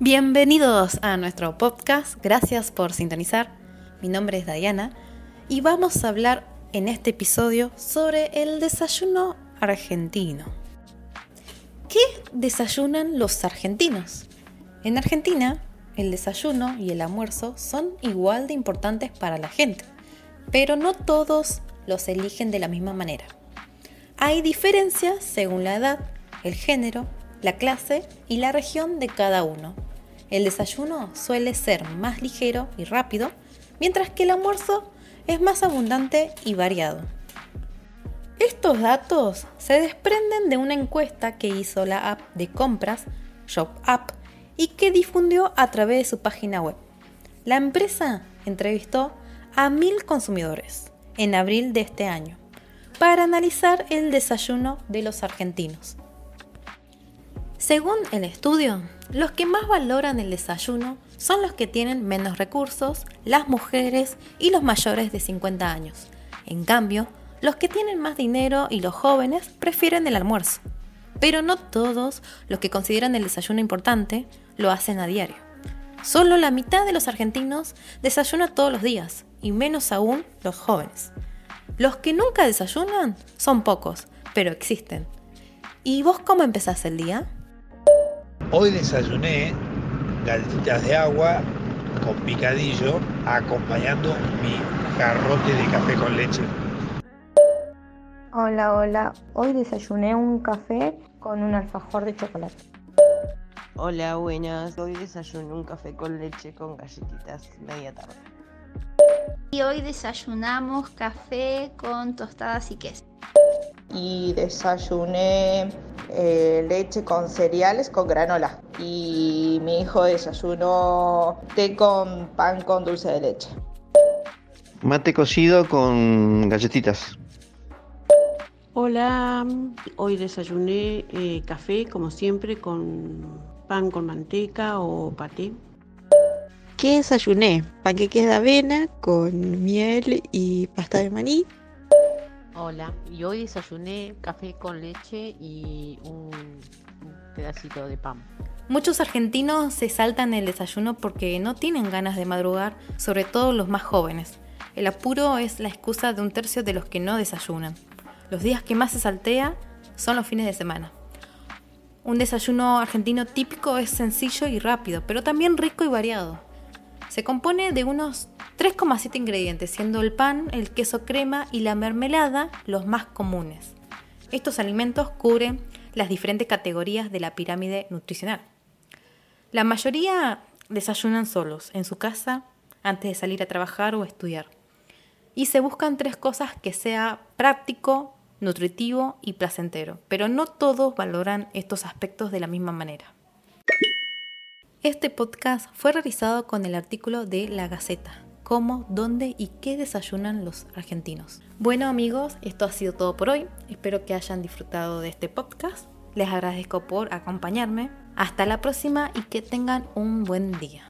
Bienvenidos a nuestro podcast, gracias por sintonizar. Mi nombre es Diana y vamos a hablar en este episodio sobre el desayuno argentino. ¿Qué desayunan los argentinos? En Argentina, el desayuno y el almuerzo son igual de importantes para la gente, pero no todos los eligen de la misma manera. Hay diferencias según la edad, el género, la clase y la región de cada uno. El desayuno suele ser más ligero y rápido, mientras que el almuerzo es más abundante y variado. Estos datos se desprenden de una encuesta que hizo la app de compras, Shop App, y que difundió a través de su página web. La empresa entrevistó a mil consumidores en abril de este año para analizar el desayuno de los argentinos. Según el estudio, los que más valoran el desayuno son los que tienen menos recursos, las mujeres y los mayores de 50 años. En cambio, los que tienen más dinero y los jóvenes prefieren el almuerzo. Pero no todos los que consideran el desayuno importante lo hacen a diario. Solo la mitad de los argentinos desayuna todos los días, y menos aún los jóvenes. Los que nunca desayunan son pocos, pero existen. ¿Y vos cómo empezás el día? Hoy desayuné galletitas de agua con picadillo acompañando mi garrote de café con leche. Hola, hola. Hoy desayuné un café con un alfajor de chocolate. Hola, buenas. Hoy desayuné un café con leche con galletitas media tarde. Y hoy desayunamos café con tostadas y queso. Y desayuné eh, leche con cereales con granola. Y mi hijo desayunó té con pan con dulce de leche. Mate cocido con galletitas. Hola, hoy desayuné eh, café como siempre con pan con manteca o paté. ¿Qué desayuné? Panqueques de avena con miel y pasta de maní. Hola, y hoy desayuné café con leche y un, pedacito de pan. Muchos argentinos se saltan el desayuno porque no tienen ganas de madrugar, sobre todo los más jóvenes. El apuro es la excusa de un tercio de los que no desayunan. Los días que más se saltea son los fines de semana. Un desayuno argentino típico es sencillo y rápido, pero también rico y variado. Se compone de unos 3,7 ingredientes, siendo el pan, el queso crema y la mermelada los más comunes. Estos alimentos cubren las diferentes categorías de la pirámide nutricional. La mayoría desayunan solos, en su casa, antes de salir a trabajar o estudiar. Y se buscan tres cosas que sea práctico, nutritivo y placentero, pero no todos valoran estos aspectos de la misma manera. Este podcast fue realizado con el artículo de La Gaceta, cómo, dónde y qué desayunan los argentinos. Bueno amigos, esto ha sido todo por hoy, espero que hayan disfrutado de este podcast, les agradezco por acompañarme, hasta la próxima y que tengan un buen día.